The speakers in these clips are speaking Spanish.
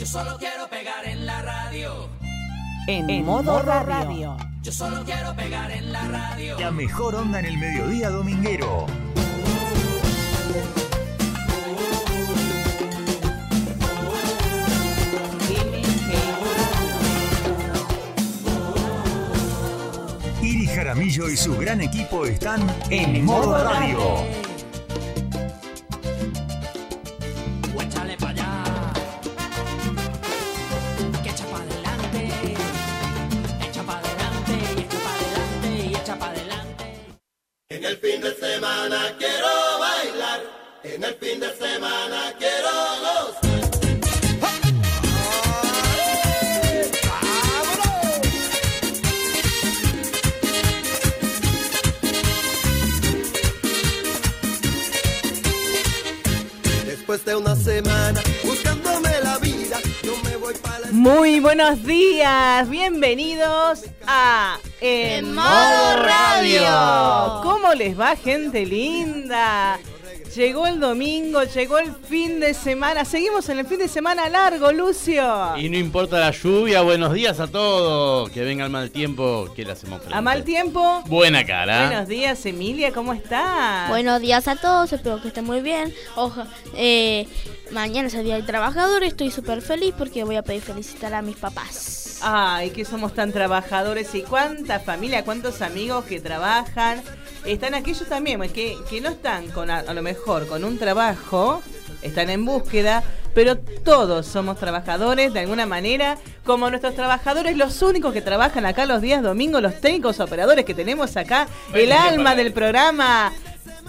Yo solo quiero pegar en la radio. En, modo radio. Yo solo quiero pegar en la radio. La mejor onda en el mediodía dominguero. Iri Jaramillo y su gran equipo están en modo radio. O el fin de semana quiero bailar. En el fin de semana quiero gozar. Después de una semana Muy buenos días, bienvenidos a En, Modo Radio. ¿Cómo les va, gente linda? Llegó el domingo, llegó el fin de semana. Seguimos en el fin de semana largo, Lucio. Y no importa la lluvia, buenos días a todos. Que venga el mal tiempo, que le hacemos frente. A mal tiempo. Buena cara. Buenos días, Emilia, ¿cómo estás? Buenos días a todos, espero que estén muy bien. Oja, eh, mañana es el Día del Trabajador, estoy súper feliz porque voy a pedir felicitar a mis papás. Ay, que somos tan trabajadores y cuánta familia, cuántos amigos que trabajan. Están aquellos también pues, que, que no están con a, a lo mejor con un trabajo, están en búsqueda, pero todos somos trabajadores de alguna manera, como nuestros trabajadores, los únicos que trabajan acá los días domingos, los técnicos operadores que tenemos acá, el alma del programa.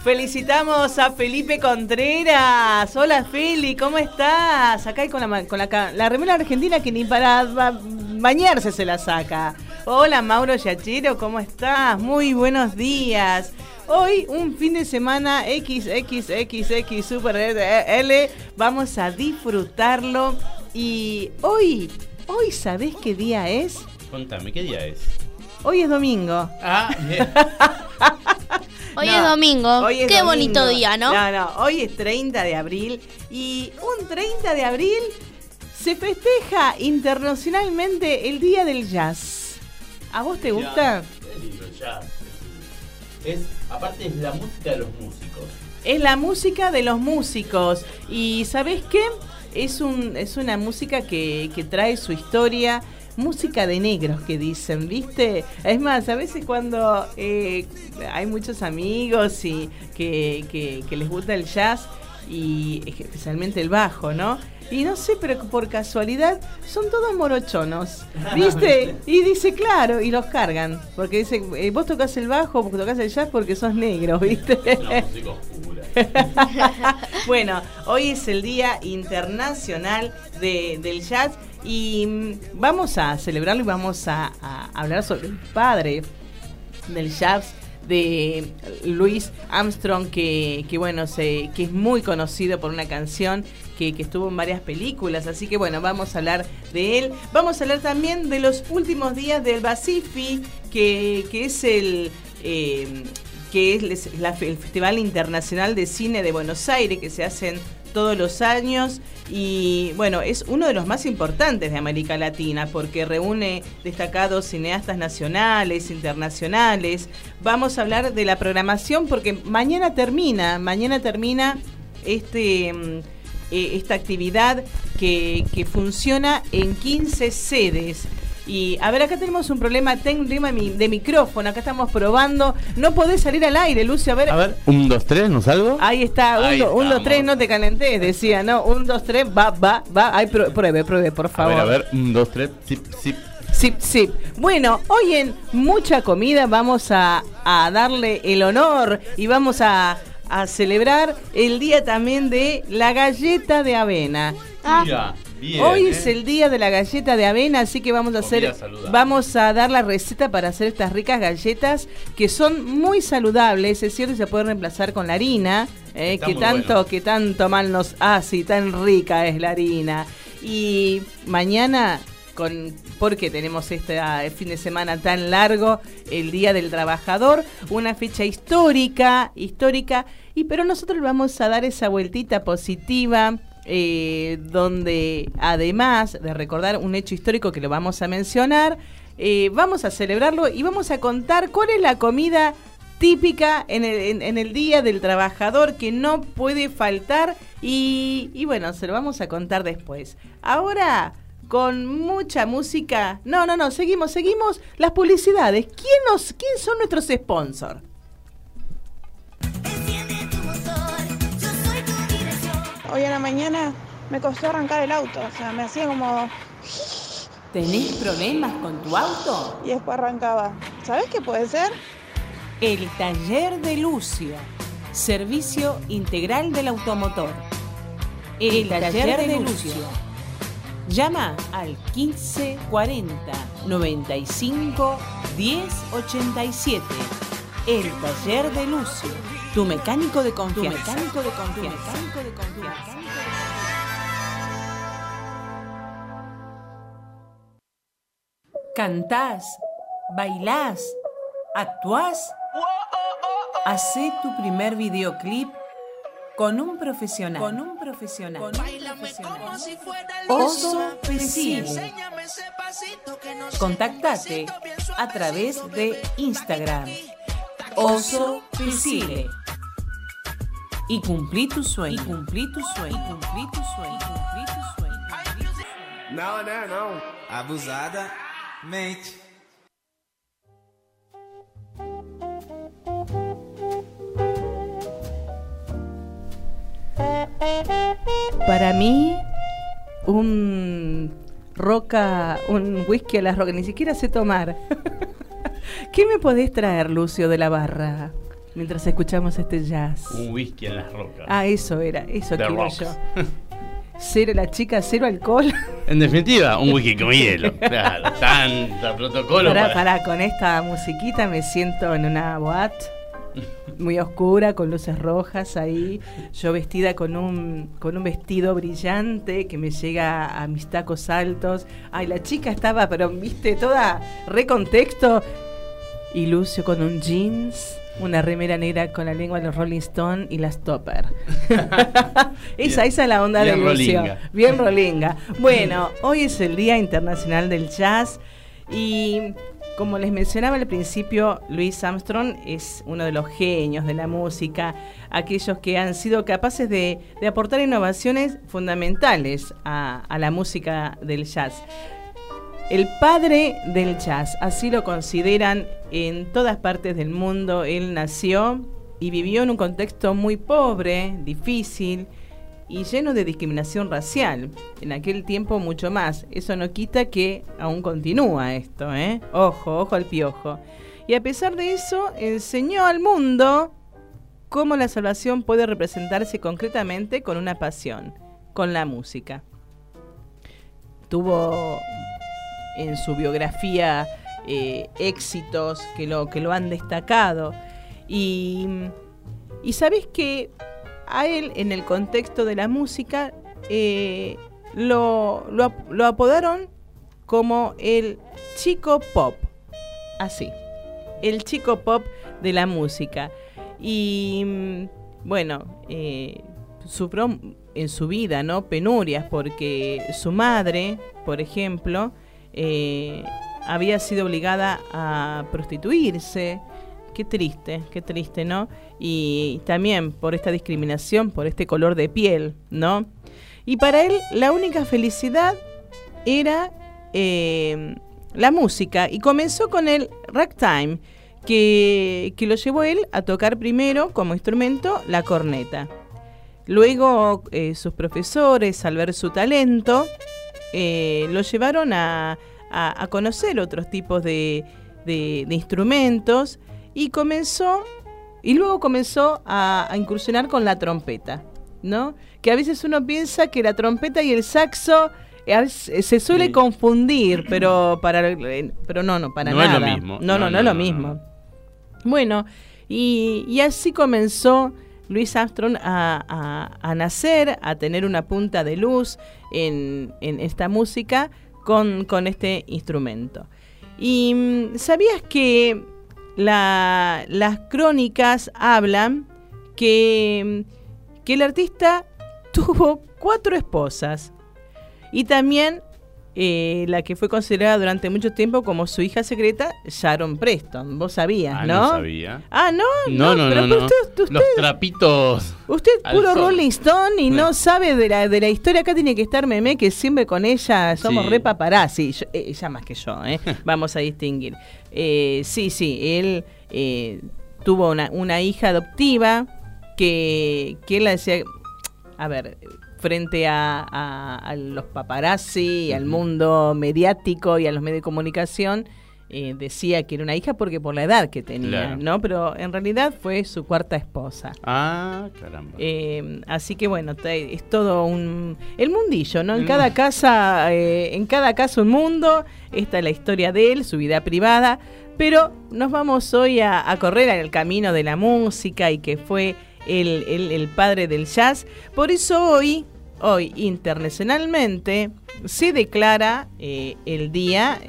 Felicitamos a Felipe Contreras. Hola Feli, ¿cómo estás? Acá hay con la, con la, la remera argentina que ni para ba- bañarse se la saca. Hola Mauro Yachiro, ¿cómo estás? Muy buenos días. Hoy un fin de semana XXXX Super L. Vamos a disfrutarlo. Y hoy, hoy ¿sabés qué día es? Contame, ¿qué día es? Hoy es domingo. Ah, bien. Hoy No, es domingo, hoy es qué domingo. bonito día, ¿no? No, no, hoy es 30 de abril y un 30 de abril se festeja internacionalmente el Día del Jazz. ¿A vos te gusta? Es, aparte es la música de los músicos. Es la música de los músicos y ¿sabés qué? Es, un, es una música que, que trae su historia. Música de negros que dicen, ¿viste? Es más, a veces cuando eh, hay muchos amigos y que, que- que les gusta el jazz y especialmente el bajo, ¿no? Y no sé, pero por casualidad son todos morochonos, ¿viste? Y dice, claro, y los cargan, porque dice, eh, vos tocas el bajo, vos tocas el jazz porque sos negro, ¿viste? Una música oscura. bueno, hoy es el Día Internacional de- del Jazz y mm, vamos a celebrarlo y vamos a, a hablar sobre el padre del jazz de Louis Armstrong que, que bueno se, que es muy conocido por una canción que, que estuvo en varias películas. Así que bueno vamos a hablar de él. Vamos a hablar también de los últimos días del Basifi que, que es el eh, que es la- el Festival Internacional de Cine de Buenos Aires que se hacen todos los años y bueno, es uno de los más importantes de América Latina porque reúne destacados cineastas nacionales, internacionales. Vamos a hablar de la programación porque mañana termina, mañana termina este mm, eh, esta actividad que, que funciona en 15 sedes. Y a ver, acá tenemos un problema técnico de, mi- de micrófono, acá estamos probando. No podés salir al aire, Lucio, a ver. A ver, un, dos, tres, ¿no salgo? Ahí está, un, Ahí do- un, dos, tres, no te calentés, decía, ¿no? Un, dos, tres, va, va, va. Ay, prue- pruebe, pruebe, por a favor. ver, a ver, un, dos, tres, zip, zip. Zip, zip. Bueno, hoy en Mucha Comida vamos a, a darle el honor y vamos a, a celebrar el día también de la galleta de avena. Ah. Mira, bien. Hoy ¿eh? es el día de la galleta de avena, así que vamos a hacer, vamos a dar la receta para hacer estas ricas galletas que son muy saludables, es cierto, y se pueden reemplazar con la harina, eh, que tanto, bueno. que tanto mal nos hace y tan rica es la harina. Y mañana con porque tenemos este ah, fin de semana tan largo, el Día del Trabajador, una fecha histórica, histórica, y pero nosotros vamos a dar esa vueltita positiva eh, donde además de recordar un hecho histórico que lo vamos a mencionar, eh, vamos a celebrarlo y vamos a contar cuál es la comida típica en el, Día del Trabajador que no puede faltar y, y bueno, se lo vamos a contar después. Ahora, con mucha música... No, no, no, seguimos, seguimos las publicidades. ¿Quién, nos, quién son nuestros sponsors? Hoy en la mañana me costó arrancar el auto, o sea, me hacía como... ¿Tenés problemas con tu auto? y después arrancaba. ¿Sabes qué puede ser? El taller de Lucio. Servicio integral del automotor. El, taller, de, Lucio. Llama al 1540 95 1087. El taller de Lucio. Tu mecánico de confianza. Tu mecánico de confianza. Tu mecánico de confianza. Cantás, bailás, actuás. Hacé tu primer videoclip con un profesional. Con un profesional. Oso Pesile. Contactate a través de Instagram. Oso Pesile. Y cumplí tu sueño. Y cumplí tu sueño. Y cumplí tu sueño. Y cumplí tu sueño. Não, né? Não. Abusada mente. Para mí, un roca, un whisky a la roca, ni siquiera sé tomar. ¿Qué me podés traer, Lucio, de la barra? Mientras escuchamos este jazz. Un whisky en las rocas. Ah, eso era, eso The quiero Rocks. yo. Cero, la chica, cero alcohol. En definitiva, un whisky con hielo. Claro, tanta protocolo. Pará, para- pará, con esta musiquita me siento en una boat muy oscura, con luces rojas ahí, yo vestida con un, con un vestido brillante que me llega a mis tacos altos. Ay, la chica estaba, pero viste, toda recontexto. Y Lucio con un jeans, una remera negra con la lengua de los Rolling Stone y las topper. esa, esa es la onda de Lucio. rolinga. Bien rolinga. Bueno, hoy es el Día Internacional del Jazz y como les mencionaba al principio, Louis Armstrong es uno de los genios de la música, aquellos que han sido capaces de, de aportar innovaciones fundamentales a, a la música del jazz. El padre del jazz, así lo consideran en todas partes del mundo. Él nació y vivió en un contexto muy pobre, difícil y lleno de discriminación racial. En aquel tiempo mucho más. Eso no quita que aún continúa esto, ¿eh? Ojo, ojo al piojo. Y a pesar de eso, enseñó al mundo cómo la salvación puede representarse concretamente con una pasión, con la música. Tuvo en su biografía eh, éxitos que lo, que lo han destacado. Y, y sabes que a él, en el contexto de la música, eh, lo, lo apodaron como el chico pop. Así. El chico pop de la música. Y mm, bueno, eh, sufrió en su vida, ¿no? Penurias, porque su madre, por ejemplo, eh, había sido obligada a prostituirse. Qué triste, qué triste, ¿no? Y también por esta discriminación, por este color de piel, ¿no? Y para él la única felicidad era eh, la música y comenzó con el ragtime, que, que lo llevó él a tocar primero como instrumento la corneta. Luego eh, sus profesores, al ver su talento, eh, lo llevaron a, a- a conocer otros tipos de, de- de instrumentos y comenzó, y luego comenzó a, a incursionar con la trompeta, ¿no? Que a veces uno piensa que la trompeta y el saxo eh, se suele Sí. confundir, pero para eh, pero no, no, para No es nada. lo mismo. No, no, no, es lo mismo. Bueno, y, y así comenzó Louis Armstrong a, a- a nacer, a tener una punta de luz en, en esta música con, con este instrumento. Y mm, sabías que la- las crónicas hablan que, mm, que el artista tuvo cuatro esposas. Y también eh, la que fue considerada durante mucho tiempo como su hija secreta, Sharon Preston. Vos sabías, Ah, ¿no? no sabía. Ah, no, No, no, pero no. usted, no. usted- Los trapitos. usted puro. Rolling Stone y no sabe de la, de la historia. Acá tiene que estar Meme, que siempre con ella somos Sí. re paparazzi. Yo- eh, ella más que yo, ¿eh? Vamos a distinguir. Eh, sí, sí, él eh, tuvo una, una hija adoptiva que, que él la decía, a ver, frente a, a- a los paparazzi, al mundo mediático y a los medios de comunicación, eh, decía que era una hija porque por la edad que tenía, Claro. ¿no? Pero en realidad fue su cuarta esposa. Ah, caramba. Eh, así que bueno, es todo un el mundillo, ¿no? En Mm. cada casa, eh, en cada casa un mundo. Esta es la historia de él, su vida privada. Pero nos vamos hoy a, a correr en el camino de la música y que fue el, el- el padre del jazz. Por eso hoy, hoy internacionalmente, se declara eh, el día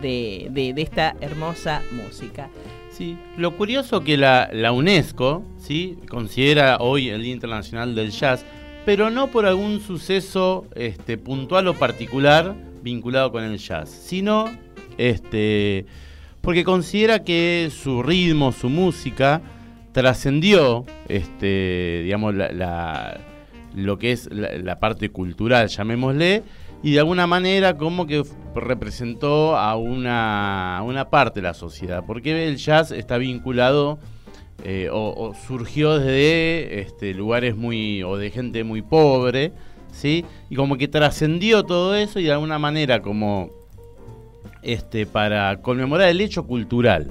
de, esta hermosa música. Sí, lo curioso que la, UNESCO ¿sí? considera hoy el Día Internacional del Jazz, pero no por algún suceso este, puntual o particular vinculado con el jazz, sino este, porque considera que su ritmo, su música, trascendió este, digamos, la- lo que es la, la parte cultural, llamémosle, y de alguna manera como que representó a una, a una parte de la sociedad, porque el jazz está vinculado eh, o, o surgió desde este, lugares muy, o de gente muy pobre, ¿sí? Y como que trascendió todo eso y de alguna manera como este, para conmemorar el hecho cultural,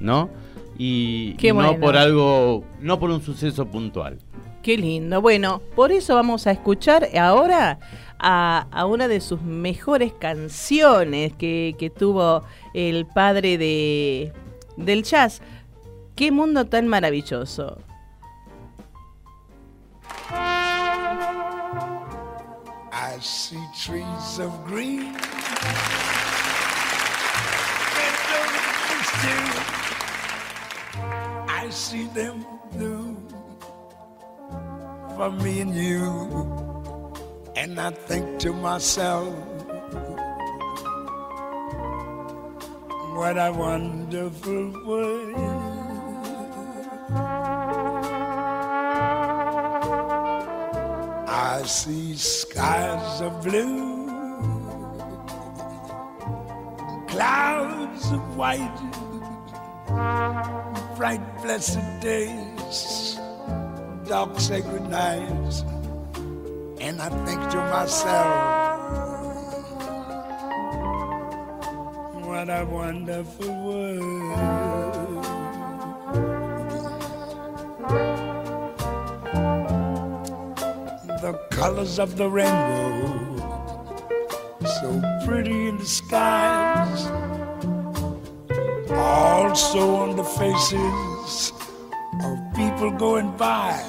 ¿no? Y, Qué y no bueno. por algo, no por un suceso puntual. Qué lindo. Bueno, por eso vamos a escuchar ahora a, una de sus mejores canciones que, que tuvo el padre de, del jazz. Qué mundo tan maravilloso. I see trees of green. I see them blue for me and you. And I think to myself, what a wonderful world. I see skies of blue, clouds of white, bright blessed days, dark sacred nights, and I think to myself, what a wonderful world. the colors of the rainbow, so pretty in the skies, also on the faces people going by.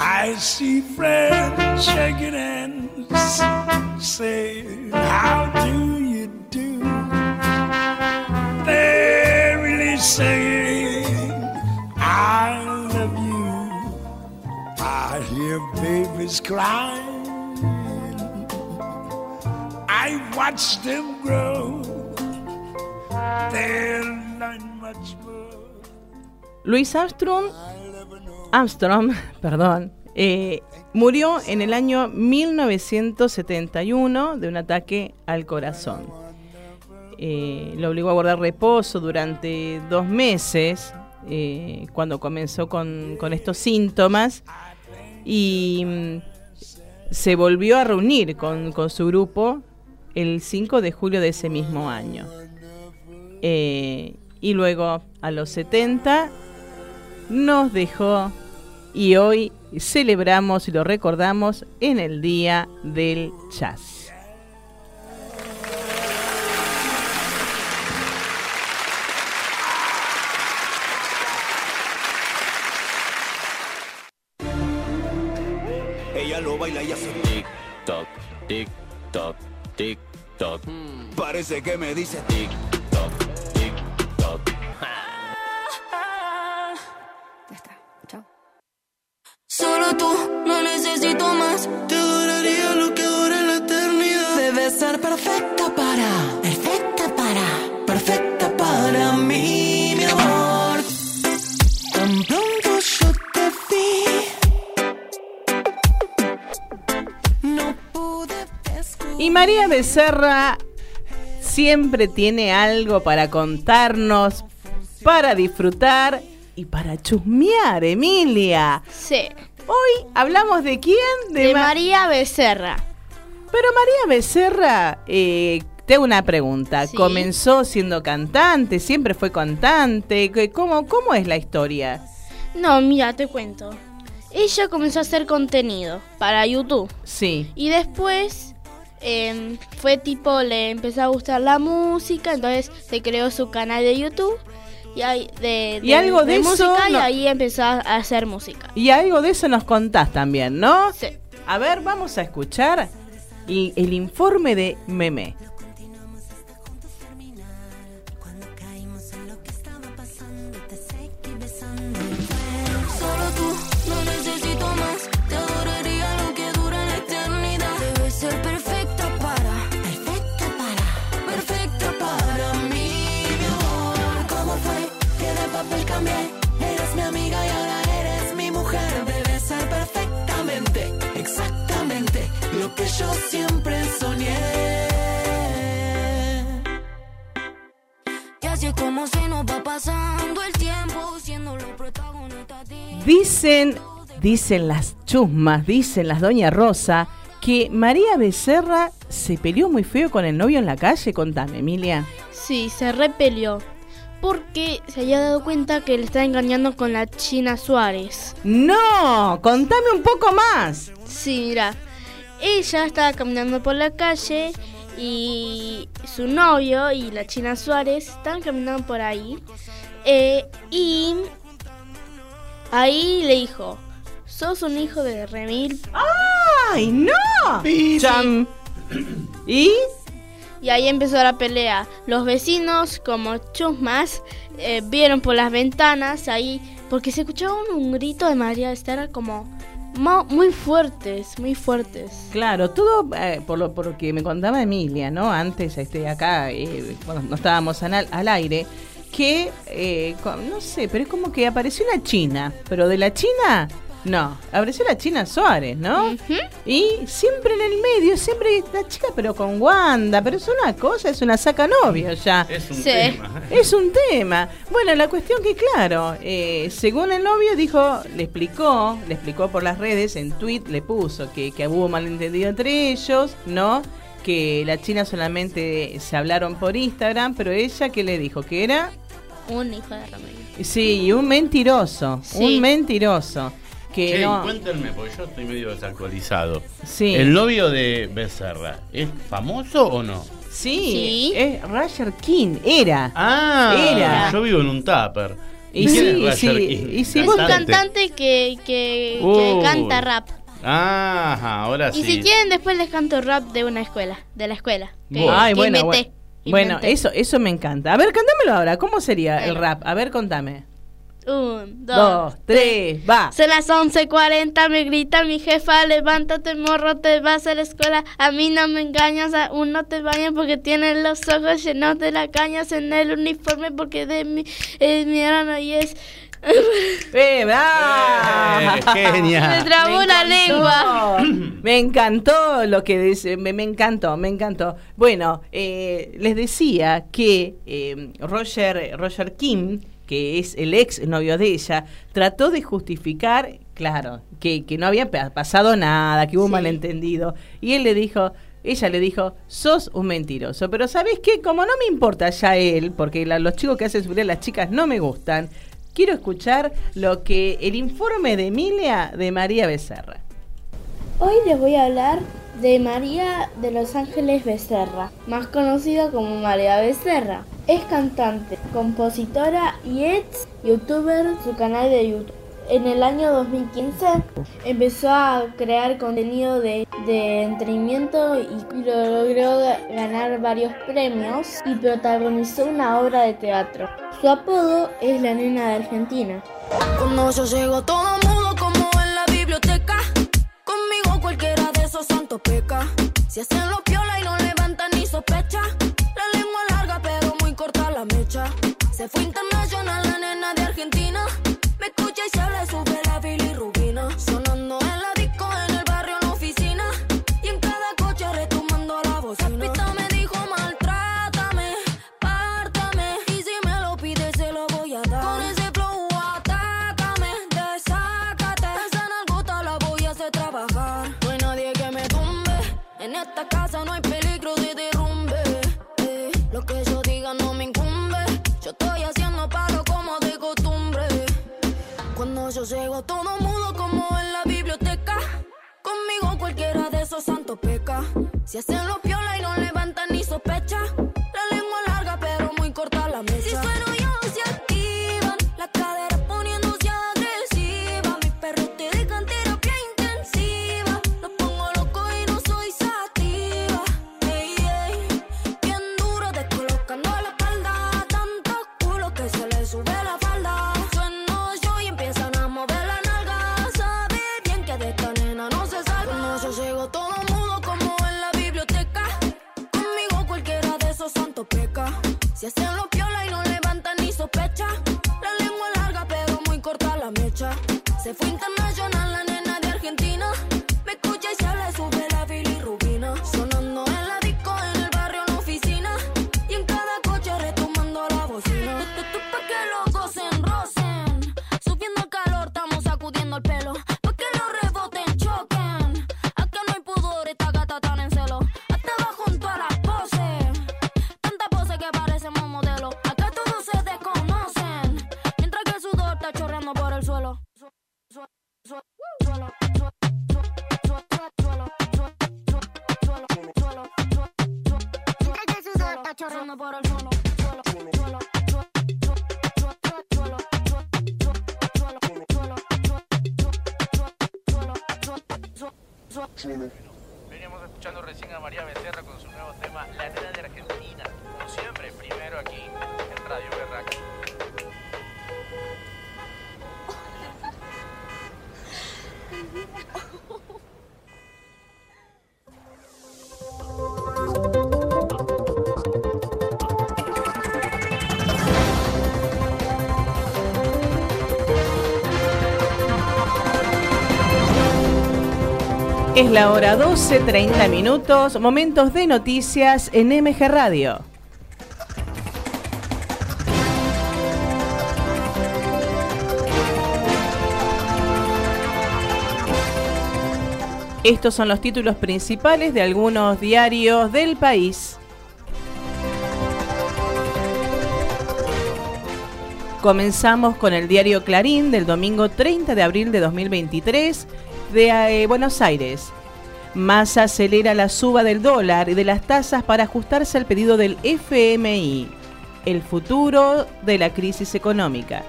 I see friends shaking hands, saying, How do you do? They're really saying, I love you. I hear babies crying. I watch them grow. They'll learn much more. Louis Armstrong, Armstrong, perdón, eh, murió en el año 1971 de un ataque al corazón. Eh, lo obligó a guardar reposo durante dos meses eh, cuando comenzó con, estos síntomas y mm, se volvió a reunir con, con su grupo el 5 de julio de ese mismo año. Y luego, a los 70, nos dejó y hoy celebramos y lo recordamos en el Día del Jazz. Ella lo baila y hace tic toc, tic toc, tic toc. Parece que me dice tic Tú, no necesito más. Te adoraría lo que dure la eternidad. Debe ser perfecta para, perfecta para, perfecta para mí, mi amor. Tan pronto yo te vi, no pude Y María Becerra siempre tiene algo para contarnos, para disfrutar y para chusmear, Emilia. Sí. Hoy hablamos de quién? De, Ma- María Becerra. Pero María Becerra, eh, te hago una pregunta. Sí. ¿Comenzó siendo cantante? ¿Siempre fue cantante? ¿Qué- ¿Cómo, ¿Cómo es la historia? No, mira, te cuento. Ella comenzó a hacer contenido para YouTube. Sí. Y después em, fue tipo, le empezó a gustar la música, entonces se creó su canal de YouTube. Y, ahí- de, Y algo de eso música y ahí empezó a hacer música. Y algo de eso nos contás también, ¿no? Sí. A ver, vamos a escuchar el, el informe de Meme. Lo que yo siempre soñé. Y así es como se nos va pasando el tiempo, siendo los protagonistas. Dicen, dicen las chusmas, dicen las Doña Rosa, que María Becerra se peleó muy feo con el novio en la calle. Contame, Emilia. Sí, se repelió. Porque se había dado cuenta que le estaba engañando con la China Suárez. No, contame un poco más. Sí, mira. Ella estaba caminando por la calle y su novio y la China Suárez estaban caminando por ahí. Eh, y ahí le dijo, sos un hijo de remil. ¡Ay, no! Cham. ¿Y? Y ahí empezó la pelea. Los vecinos, como chusmas, eh, vieron por las ventanas ahí, porque se escuchaba un, un grito de María Estera como mo- muy fuertes, muy fuertes. Claro, todo eh, por, lo, por lo que me contaba Emilia, ¿no? Antes, este, acá, eh, cuando no estábamos al, al aire, que, eh, no sé, pero es como que apareció una china, pero de la China, no, apareció la China Suárez, ¿no? Y siempre en el medio, siempre la chica, pero con Wanda, pero es una cosa, es una saca novio ya. Es un Sí. tema. Es un tema. Bueno, la cuestión que, claro, eh, según el novio dijo, le explicó, le explicó por las redes, en tweet le puso que, que hubo malentendido entre ellos, ¿no? Que la China solamente se hablaron por Instagram, pero ella que le dijo que era, Un hijo de Ramiro. sí, un mentiroso, Sí. un mentiroso. Que Che, no, cuéntenme, porque yo estoy medio desactualizado. Sí. ¿El novio de Becerra es famoso o no? sí, es Roger King, era. Ah, Era. yo vivo en un tupper. Y ¿Quién sí, sí, y es un cantante que, que, canta rap. Ajá, ahora Y sí. si quieren, después les canto rap de una escuela, de la escuela. que- Bueno. Ay, que bueno, inventé, bueno. Eso, eso me encanta. A ver, cántamelo ahora. ¿Cómo sería el rap? A ver, contame. Un, dos, Dos, tres, va. Son las 11.40, me grita mi jefa, levántate morro, te vas a la escuela. A mí no me engañas, aún no te bañas porque tienes los ojos llenos de las cañas en el uniforme porque de mi, es mi hermano y es... ¡Eh! Eh, genial. Me trabó Me la encantó. lengua. Me encantó lo que dice, me, me encantó, me encantó. Bueno, eh, les decía que eh, Roger, Roger Kim, que es el ex novio de ella, trató de justificar, claro, que, que no había pa- pasado nada, que hubo un Sí. malentendido. Y él le dijo, ella le dijo, sos un mentiroso. Pero ¿sabes qué? Como no me importa ya él, porque la- los chicos que hacen subir a las chicas no me gustan, quiero escuchar lo que el informe de Emilia de María Becerra. Hoy les voy a hablar de María de Los Ángeles Becerra, más conocida como María Becerra. Es cantante, compositora y ex youtuber su canal de YouTube. En el año 2015 empezó a crear contenido de, de entretenimiento y lo logró ga- ganar varios premios y protagonizó una obra de teatro. Su apodo es la nena de Argentina. Cuando todo como en la biblioteca. Cualquiera de esos santos peca. Si hacen los piola y no levantan ni sospecha. La lengua larga pero muy corta la mecha. Se fue internacional Llego todo mudo como en la biblioteca. Conmigo cualquiera de esos santos peca. Si hacen Es la hora 12, 30 minutos, momentos de noticias en MG Radio. Estos son los títulos principales de algunos diarios del país. Comenzamos con el diario Clarín del domingo 30 de abril de 2023 de eh, Buenos Aires. Massa acelera la suba del dólar y de las tasas para ajustarse al pedido del FMI. El futuro de la crisis económica.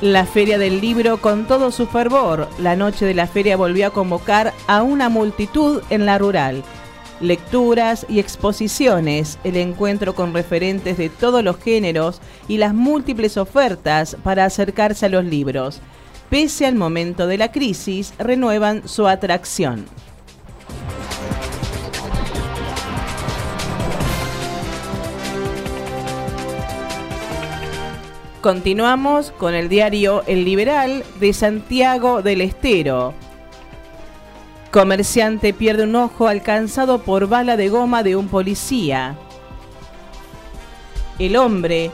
La Feria del Libro con todo su fervor. La noche de la feria volvió a convocar a una multitud en la rural. Lecturas y exposiciones, el encuentro con referentes de todos los géneros y las múltiples ofertas para acercarse a los libros. Pese al momento de la crisis, renuevan su atracción. Continuamos con el diario El Liberal de Santiago del Estero. Comerciante pierde un ojo alcanzado por bala de goma de un policía. El hombre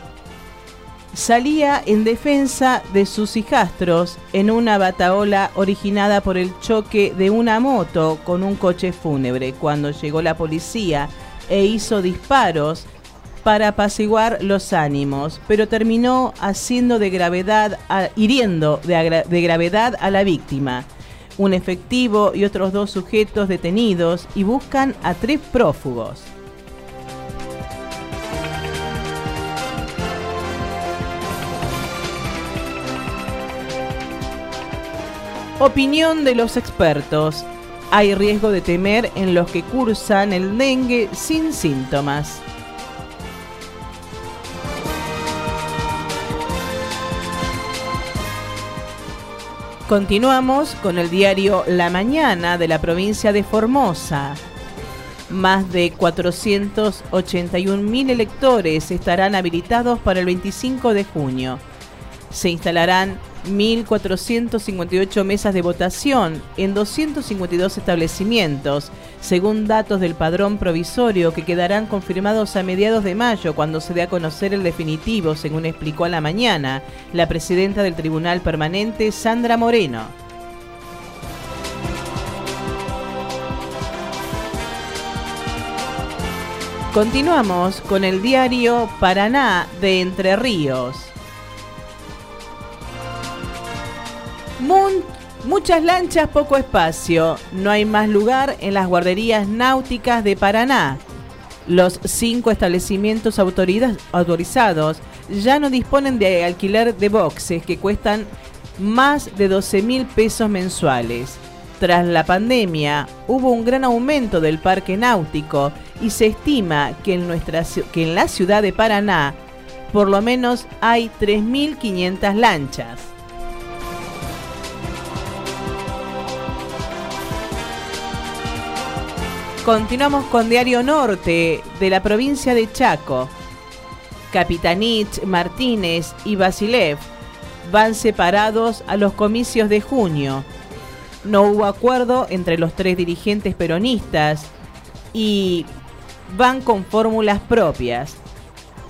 salía en defensa de sus hijastros en una bataola originada por el choque de una moto con un coche fúnebre cuando llegó la policía e hizo disparos para apaciguar los ánimos, pero terminó haciendo de gravedad, a- hiriendo de, gravedad a la víctima. Un efectivo y otros dos sujetos detenidos y buscan a tres prófugos. Opinión de los expertos. Hay riesgo de temer en los que cursan el dengue sin síntomas. Continuamos con el diario La Mañana de la provincia de Formosa. Más de 481.000 electores estarán habilitados para el 25 de junio. Se instalarán 1.458 mesas de votación en 252 establecimientos, según datos del padrón provisorio que quedarán confirmados a mediados de mayo cuando se dé a conocer el definitivo, según explicó a la mañana la presidenta del Tribunal Permanente, Sandra Moreno. Continuamos con el diario Paraná de Entre Ríos. Muchas lanchas, poco espacio. No hay más lugar en las guarderías náuticas de Paraná. Los cinco establecimientos autorizados ya no disponen de alquiler de boxes que cuestan más de 12 mil pesos mensuales. Tras la pandemia hubo un gran aumento del parque náutico y se estima que en, nuestra, que en la ciudad de Paraná por lo menos hay 3.500 lanchas. Continuamos con Diario Norte de la provincia de Chaco. Capitanich, Martínez y Basilev van separados a los comicios de junio. No hubo acuerdo entre los tres dirigentes peronistas y van con fórmulas propias.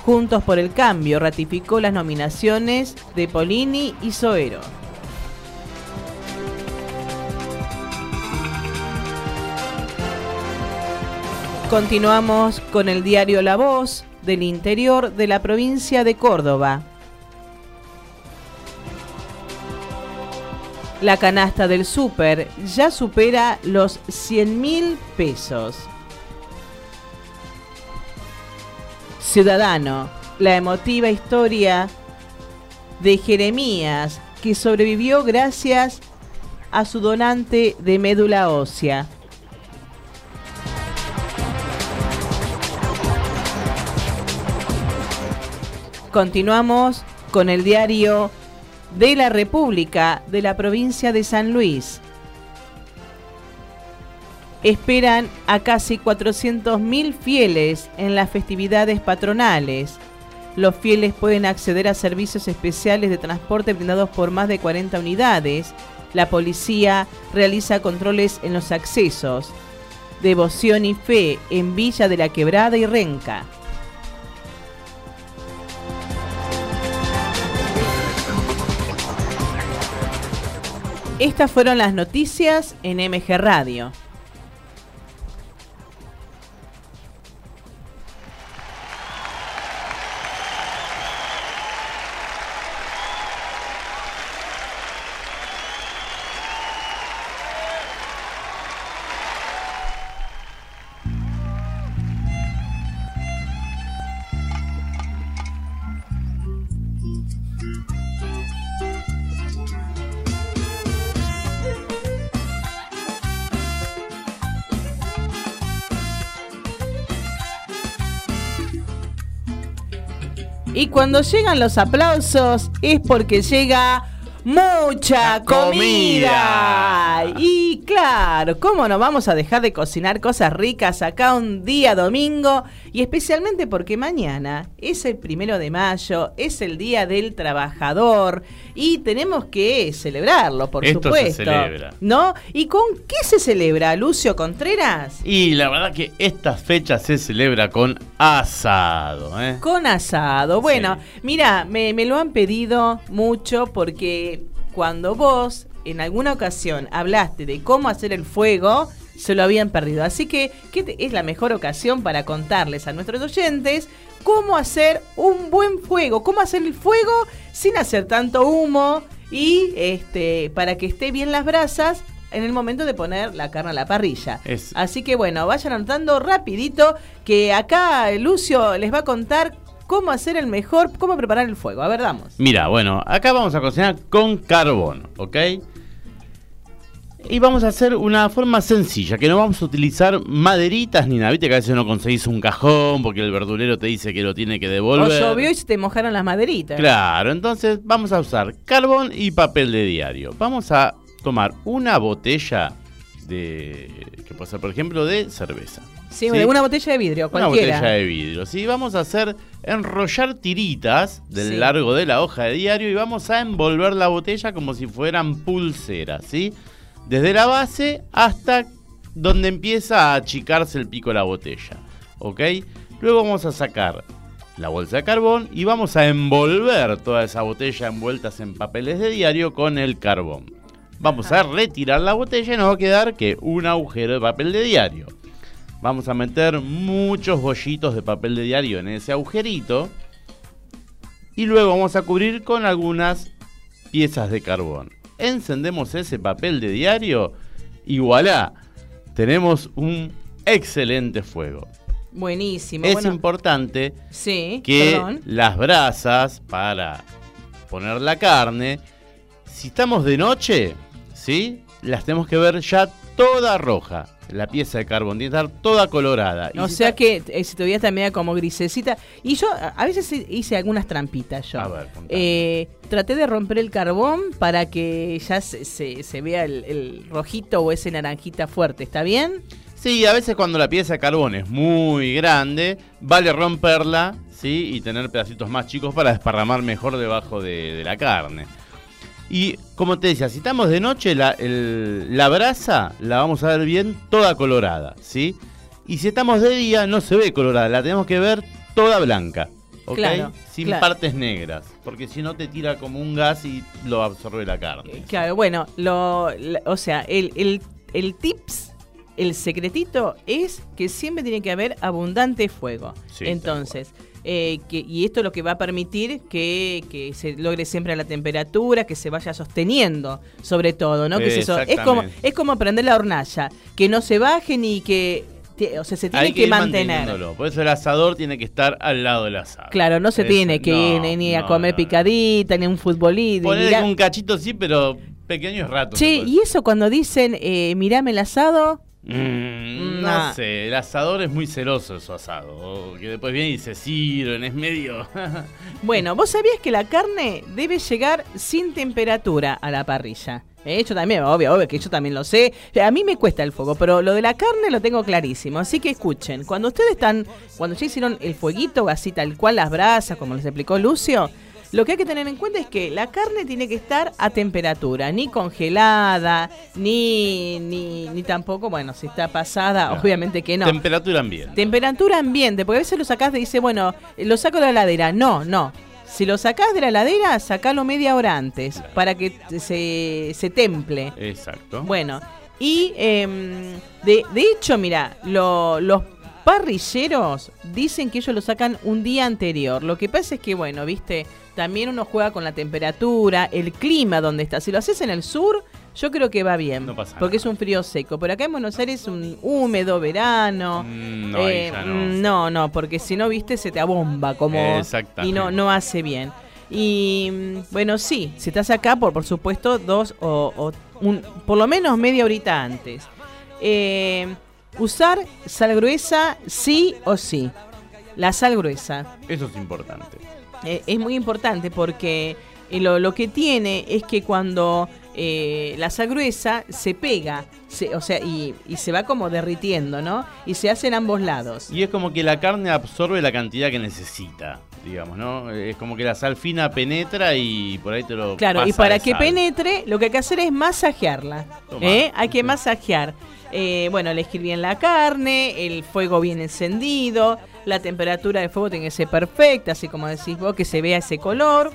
Juntos por el Cambio ratificó las nominaciones de Polini y Soero. Continuamos con el diario La Voz del interior de la provincia de Córdoba. La canasta del súper ya supera los 100 mil pesos. Ciudadano, la emotiva historia de Jeremías, que sobrevivió gracias a su donante de médula ósea. Continuamos con el diario de la República de la provincia de San Luis. Esperan a casi 400.000 fieles en las festividades patronales. Los fieles pueden acceder a servicios especiales de transporte brindados por más de 40 unidades. La policía realiza controles en los accesos. Devoción y fe en Villa de la Quebrada y Renca. Estas fueron las noticias en MG Radio. Y cuando llegan los aplausos es porque llega mucha comida. comida. Y claro, ¿cómo no vamos a dejar de cocinar cosas ricas acá un día domingo? Y especialmente porque mañana es el primero de mayo, es el Día del Trabajador y tenemos que celebrarlo, por Esto se supuesto. celebra. ¿No? ¿Y con qué se celebra, Lucio Contreras? Y la verdad que esta fecha se celebra con asado. ¿eh? Con asado. Bueno, mira, me, me lo han pedido mucho porque cuando vos en alguna ocasión hablaste de cómo hacer el fuego, se lo habían perdido. Así que, te- es la mejor ocasión para contarles a nuestros oyentes cómo hacer un buen fuego, cómo hacer el fuego sin hacer tanto humo y este para que esté bien las brasas en el momento de poner la carne a la parrilla. Es- Así que bueno, vayan anotando rapidito que acá Lucio les va a contar cómo hacer el mejor, cómo preparar el fuego. A ver, damos. Mira, bueno, acá vamos a cocinar con carbón, ¿ok? Y vamos a hacer una forma sencilla, que no vamos a utilizar maderitas ni nada. Viste que a veces no conseguís un cajón porque el verdulero te dice que lo tiene que O devolver. llovió y se te mojaron las maderitas. Claro, entonces vamos a usar carbón y papel de diario. Vamos a tomar una botella de, que puede ser por ejemplo de cerveza. Sí, una botella de vidrio, Una cualquiera. botella de vidrio. Sí, vamos a hacer enrollar tiritas del Sí. largo de la hoja de diario y vamos a envolver la botella como si fueran pulseras, ¿sí? Desde la base hasta donde empieza a achicarse el pico de la botella, ¿ok? Luego vamos a sacar la bolsa de carbón y vamos a envolver toda esa botella envueltas en papeles de diario con el carbón. Vamos a retirar la botella y nos va a quedar que un agujero de papel de diario. Vamos a meter muchos bollitos de papel de diario en ese agujerito. Y luego vamos a cubrir con algunas piezas de carbón. Encendemos ese papel de diario y voilà, tenemos un excelente fuego. Buenísimo. Es bueno, importante sí, que perdón. las brasas para poner la carne, si estamos de noche, ¿sí? Las tenemos que ver ya toda roja. La pieza de carbón tiene que estar toda colorada. O si sea que eh, si todavía está media como grisecita. Y yo a veces hi- hice algunas trampitas yo. A ver. Eh, traté de romper el carbón para que ya se, se- se vea el, el rojito o ese naranjita fuerte. ¿Está bien? Sí, a veces cuando la pieza de carbón es muy grande, vale romperla, ¿sí? Y tener pedacitos más chicos para desparramar mejor debajo de, de la carne. Y como te decía, si estamos de noche, la, el- la brasa la vamos a ver bien toda colorada, ¿sí? Y si estamos de día, no se ve colorada, la tenemos que ver toda blanca, ¿ok? Claro, Sin claro. partes negras, porque si no te tira como un gas y lo absorbe la carne. Claro, bueno, lo, la- o sea, el, el, el tips, el secretito es que siempre tiene que haber abundante fuego. Sí, Entonces, eh, que, y esto es lo que va a permitir que, que se logre siempre la temperatura, que se vaya sosteniendo, sobre todo, ¿no? Que se so- es, como, es como prender la hornalla, que no se baje ni que... o sea, se tiene Hay que, ir mantener. Por eso el asador tiene que estar al lado del asado. Claro, no se Es- tiene que ir no, ni, ni a no, comer no. picadita, ni un futbolito. Ponerle mirá- un cachito sí, pero pequeños ratos. Che, y eso cuando dicen, eh, mirame el asado, Mm, Nah. no sé, el asador es muy celoso de su asado. Que después viene y se sirven, es medio. Bueno, vos sabías que la carne debe llegar sin temperatura a la parrilla. Eh, yo también, obvio, obvio que yo también lo sé. A mí me cuesta el fuego, pero lo de la carne lo tengo clarísimo. Así que escuchen, cuando ustedes están, cuando ya hicieron el fueguito, así tal cual las brasas, como les explicó Lucio, lo que hay que tener en cuenta es que la carne tiene que estar a temperatura, ni congelada, ni, ni, ni tampoco, bueno, si está pasada, Claro. obviamente que no. Temperatura ambiente. Temperatura ambiente, porque a veces lo sacás de dice, bueno, eh, lo saco de la heladera. No, no. Si lo sacás de la heladera, sacalo media hora antes para que se, se temple. Exacto. Bueno, y em, de, de hecho, mira, lo- los parrilleros dicen que ellos lo sacan un día anterior. Lo que pasa es que, bueno, viste, también uno juega con la temperatura, el clima donde está. Si lo haces en el sur, yo creo que va bien. No pasa porque es un frío seco. Pero acá en Buenos Aires es un húmedo verano. Mm, no, Eh, ya no. mm, no, no, porque si no, viste, se te abomba como... Y no, no hace bien. Y mm, bueno, sí, si estás acá, por, por supuesto, dos o, o un, por lo menos media horita antes. Eh, usar sal gruesa, sí o sí. La sal gruesa. Eso es importante. Eh, es muy importante porque eh, lo, lo que tiene es que cuando eh, la sal gruesa se pega, se- o sea, y, y se va como derritiendo, ¿no? Y se hace en ambos lados. Y es como que la carne absorbe la cantidad que necesita, digamos, ¿no? Es como que la sal fina penetra y por ahí te lo. Claro, y para que sal. penetre, lo que hay que hacer es masajearla. ¿eh? Hay que masajear. Eh, bueno, elegir bien la carne, el fuego bien encendido, la temperatura de fuego tiene que ser perfecta, así como decís vos, que se vea ese color.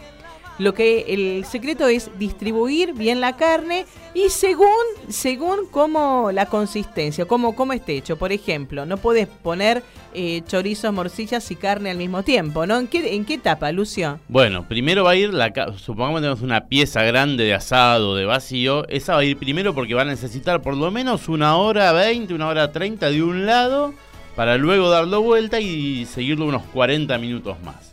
Lo que el secreto es distribuir bien la carne y según según cómo la consistencia, cómo, cómo esté hecho. Por ejemplo, no puedes poner eh, chorizos, morcillas y carne al mismo tiempo, ¿no? ¿En qué, etapa, Lucio? Bueno, primero va a ir la supongamos que tenemos una pieza grande de asado, de vacío, esa va a ir primero porque va a necesitar por lo menos una hora 20, una hora 30 de un lado para luego darlo vuelta y seguirlo unos 40 minutos más.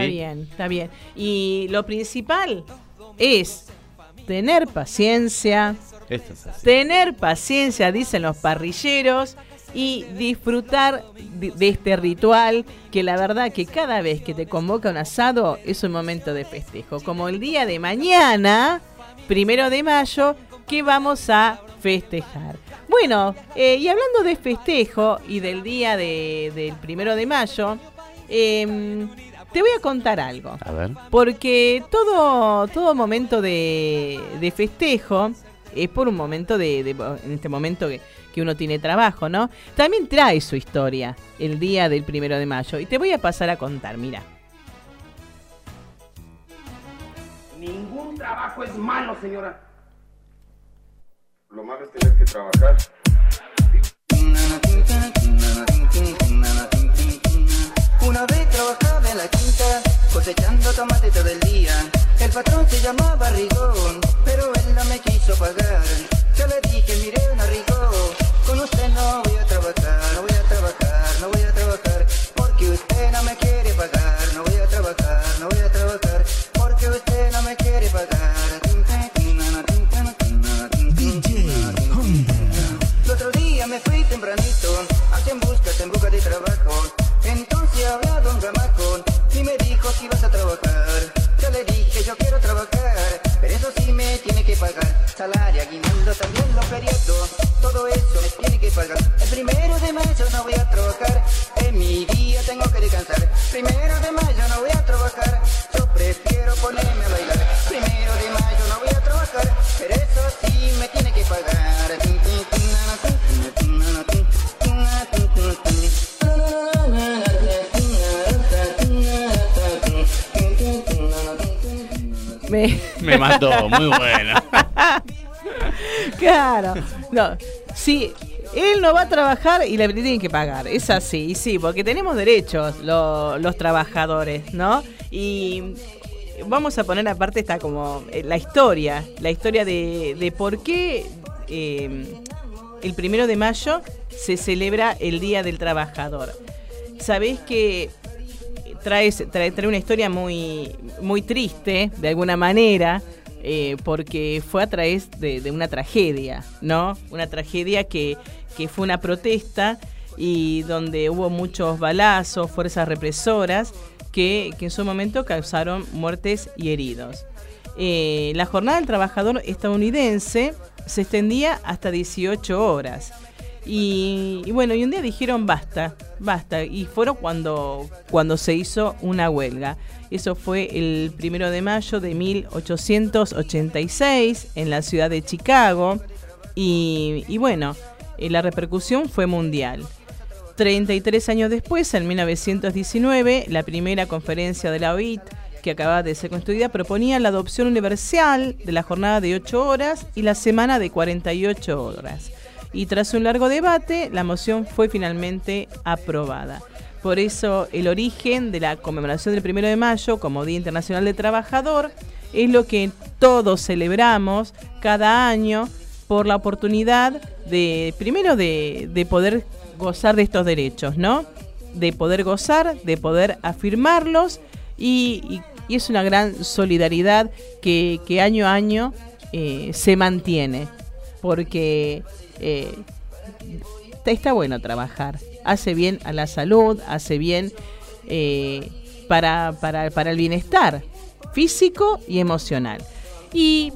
¿Sí? Está bien, está bien. Y lo principal es tener paciencia, Esto es así. tener paciencia, dicen los parrilleros, y disfrutar de, de este ritual que la verdad que cada vez que te convoca un asado es un momento de festejo. Como el día de mañana, primero de mayo, que vamos a festejar. Bueno, eh, y hablando de festejo y del día de- del primero de mayo, em, te voy a contar algo. A ver. Porque todo, todo momento de, de festejo es por un momento de, de- en este momento que, que uno tiene trabajo, ¿no? También trae su historia el día del primero de mayo. Y te voy a pasar a contar, mira. Ningún trabajo es malo, señora. Lo malo es tener que trabajar. Una vez trabajaba en la quinta, cosechando tomate todo el día. El patrón se llamaba Rigón, pero él no me quiso pagar. Yo le dije, mire, una Rigón, con usted no voy a trabajar, no voy a trabajar, no voy a trabajar, porque usted no me quiere pagar. No voy a trabajar, quiero trabajar, pero eso sí me tiene que pagar. Salario, aguinaldo, también los feriados, todo eso me tiene que pagar. El primero de mayo no voy a trabajar, en mi día tengo que descansar. Primero de mayo no voy a trabajar, Me, mató, muy buena. claro. No, sí, él no va a trabajar y le tienen que pagar. Es así, y sí, porque tenemos derechos lo- los trabajadores, ¿no? Y vamos a poner aparte está como eh, la historia, la historia de, de por qué eh, el primero de mayo se celebra el Día del Trabajador. Sabéis que trae, trae, trae una historia muy, muy triste, de alguna manera, eh, porque fue a través de, una tragedia, ¿no? Una tragedia que, que fue una protesta y donde hubo muchos balazos, fuerzas represoras, que, que en su momento causaron muertes y heridos. Eh, la jornada del trabajador estadounidense se extendía hasta 18 horas. Y, bueno, y un día dijeron basta, basta. Y fueron cuando, cuando se hizo una huelga. Eso fue el primero de mayo de 1886 en la ciudad de Chicago. Y, y bueno, eh, la repercusión fue mundial. 33 años después, en 1919, la primera conferencia de la OIT, que acababa de ser construida, proponía la adopción universal de la jornada de 8 horas y la semana de 48 horas. Y tras un largo debate, la moción fue finalmente aprobada. Por eso, el origen de la conmemoración del 1 de mayo como Día Internacional del Trabajador es lo que todos celebramos cada año por la oportunidad de, primero, de, de poder gozar de estos derechos, ¿no? De poder gozar, de poder afirmarlos y, es una gran solidaridad que, que año a año eh, se mantiene, porque eh, está, bueno trabajar, hace bien a la salud, hace bien eh, para, para, para el bienestar físico y emocional. Y,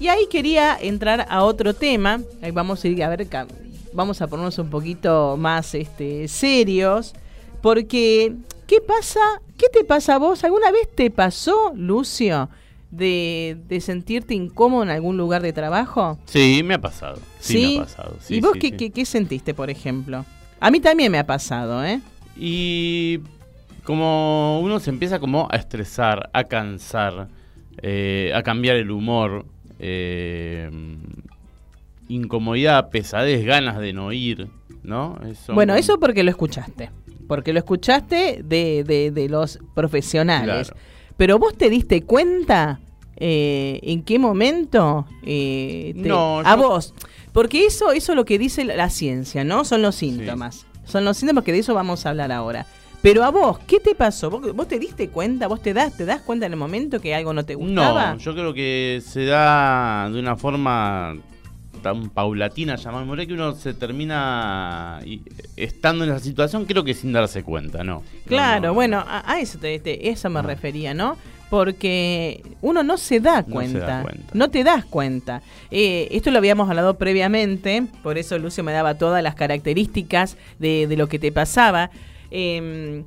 y ahí quería entrar a otro tema, ahí vamos a ir a ver, vamos a ponernos un poquito más este, serios, porque ¿qué pasa? ¿Qué te pasa a vos? ¿Alguna vez te pasó, Lucio, de, de sentirte incómodo en algún lugar de trabajo? Sí, me ha pasado. Sí, me ha pasado. sí, ¿Y vos sí, qué, qué- qué sentiste, por ejemplo? A mí también me ha pasado, ¿eh? Y como uno se empieza como a estresar, a cansar, eh, a cambiar el humor, eh, incomodidad, pesadez, ganas de no ir, ¿no? Eso- Bueno, eso porque lo escuchaste. Porque lo escuchaste de, de- de los profesionales. Claro. Pero vos te diste cuenta eh, en qué momento eh, te- No, a vos. Porque eso, eso es lo que dice la, la ciencia, ¿no? Son los síntomas. Son los síntomas que de eso vamos a hablar ahora. Pero a vos, ¿qué te pasó? ¿Vos, vos te diste cuenta? ¿Vos te das, te das cuenta en el momento que algo no te gustaba? No, yo creo que se da de una forma tan paulatina, llamémosle, que uno se termina estando en esa situación, creo que sin darse cuenta, ¿no? Claro, bueno, a, a eso, te, te- eso me refería, ¿no? Porque uno no se da No cuenta, da cuenta. no te das cuenta. Eh, esto lo habíamos hablado previamente, por eso Lucio me daba todas las características de, de lo que te pasaba. Em,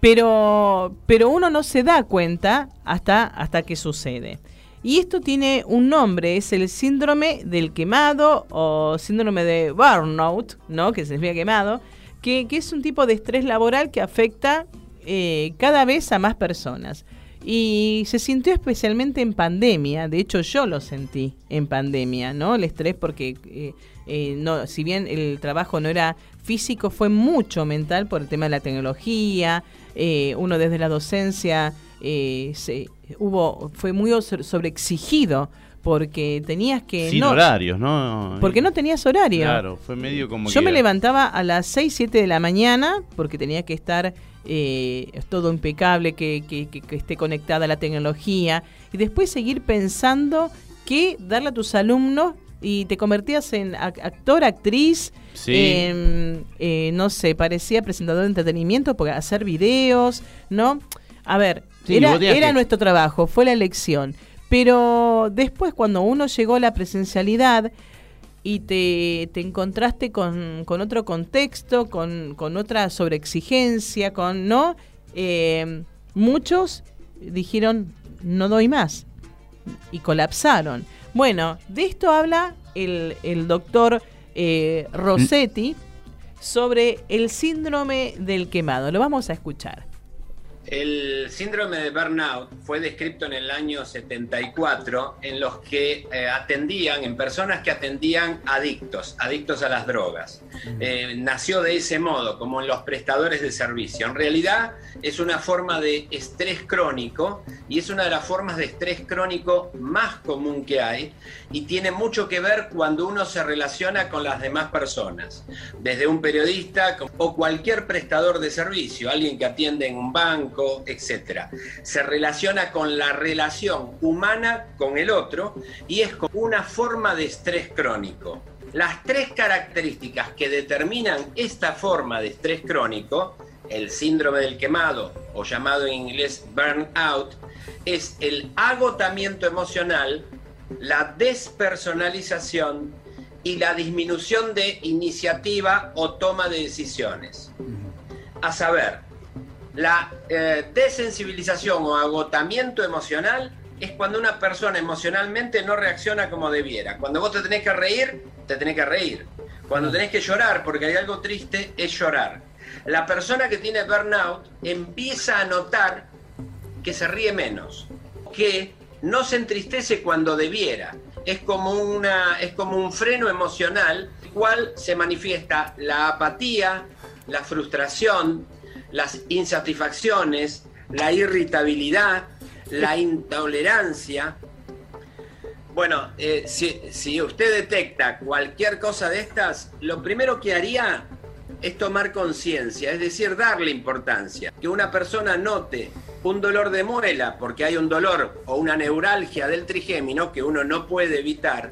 pero, pero uno no se da cuenta hasta, hasta que sucede. Y esto tiene un nombre, es el síndrome del quemado o síndrome de burnout, ¿no? Que significa quemado, que, es un tipo de estrés laboral que afecta eh, cada vez a más personas. Y se sintió especialmente en pandemia, de hecho yo lo sentí en pandemia, ¿no? El estrés porque, eh, eh, no, si bien el trabajo no era físico, fue mucho mental por el tema de la tecnología, eh, uno desde la docencia se, hubo, fue muy sobre- sobreexigido porque tenías que... Sin no, horarios, ¿no? Porque no tenías horario. Claro, fue medio como Yo que- me levantaba a las 6, 7 de la mañana porque tenía que estar eh, todo impecable, que, que- que- que esté conectada a la tecnología y después seguir pensando qué darle a tus alumnos y te convertías en ac- actor, actriz, Sí. em, eh, no sé, parecía presentador de entretenimiento porque hacer videos, ¿no? A ver, Sí, era, era nuestro trabajo, fue la elección. Pero después cuando uno llegó a la presencialidad y te, te encontraste con, con otro contexto, con, con otra sobreexigencia, con no, Eh, muchos dijeron no doy más y colapsaron. Bueno, de esto habla el, el doctor eh, Rossetti sobre el síndrome del quemado. Lo vamos a escuchar. El síndrome de burnout fue descrito en el año 74 en los que eh, atendían, en personas que atendían adictos, adictos a las drogas. Eh, nació de ese modo, como en los prestadores de servicio. En realidad es una forma de estrés crónico y es una de las formas de estrés crónico más común que hay y tiene mucho que ver cuando uno se relaciona con las demás personas, desde un periodista o cualquier prestador de servicio, alguien que atiende en un banco, etc. Se relaciona con la relación humana con el otro y es como una forma de estrés crónico. Las tres características que determinan esta forma de estrés crónico, el síndrome del quemado o llamado en inglés burnout, es el agotamiento emocional, la despersonalización y la disminución de iniciativa o toma de decisiones. A saber, la eh, desensibilización o agotamiento emocional es cuando una persona emocionalmente no reacciona como debiera. Cuando vos te tenés que reír, te tenés que reír. Cuando tenés que llorar porque hay algo triste, es llorar. La persona que tiene burnout empieza a notar que se ríe menos, que no se entristece cuando debiera. Es como, una, es como un freno emocional, el cual se manifiesta la apatía, la frustración, las insatisfacciones, la irritabilidad, la intolerancia. Bueno, eh, si, si usted detecta cualquier cosa de estas, lo primero que haría es tomar conciencia, es decir, darle importancia. Que una persona note un dolor de muela porque hay un dolor o una neuralgia del trigémino que uno no puede evitar,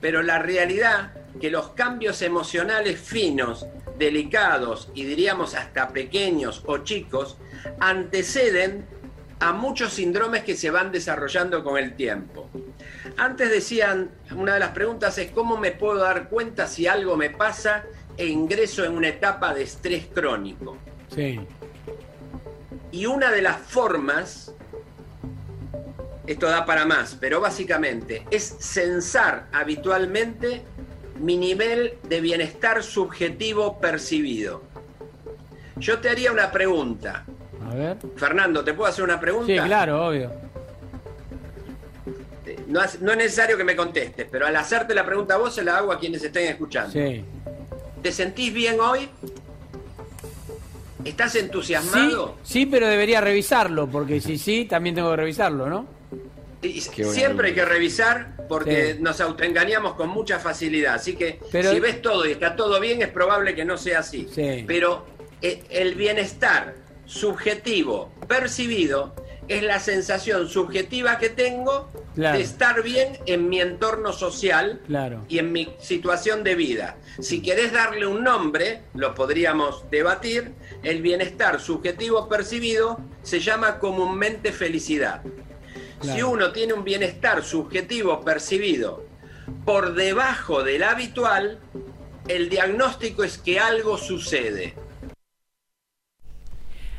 pero la realidad que los cambios emocionales finos, delicados y diríamos hasta pequeños o chicos anteceden a muchos síndromes que se van desarrollando con el tiempo. Antes decían, una de las preguntas es cómo me puedo dar cuenta si algo me pasa e ingreso en una etapa de estrés crónico. Sí. Y una de las formas, esto da para más, pero básicamente es censar habitualmente mi nivel de bienestar subjetivo percibido. Yo te haría una pregunta. A ver. Fernando, ¿te puedo hacer una pregunta? Sí, claro, obvio. No es, no es necesario que me contestes, pero al hacerte la pregunta a vos se la hago a quienes estén escuchando. Sí. ¿Te sentís bien hoy? ¿Estás entusiasmado? Sí, sí, pero debería revisarlo, porque si sí, también tengo que revisarlo, ¿no? Siempre hay que revisar porque Sí. nos autoengañamos con mucha facilidad. Así que Pero- si ves todo y está todo bien, es probable que no sea así. Sí. Pero eh, el bienestar subjetivo percibido es la sensación subjetiva que tengo Claro. de estar bien en mi entorno social Claro. y en mi situación de vida. Si querés darle un nombre, lo podríamos debatir, el bienestar subjetivo percibido se llama comúnmente felicidad. Si uno tiene un bienestar subjetivo percibido por debajo del habitual, el diagnóstico es que algo sucede.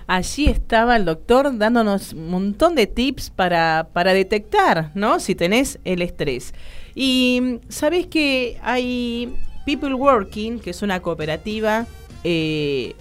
Allí estaba el doctor dándonos un montón de tips para, para detectar, ¿no? Si tenés el estrés. Y sabés que hay People Working, que es una cooperativa, eh,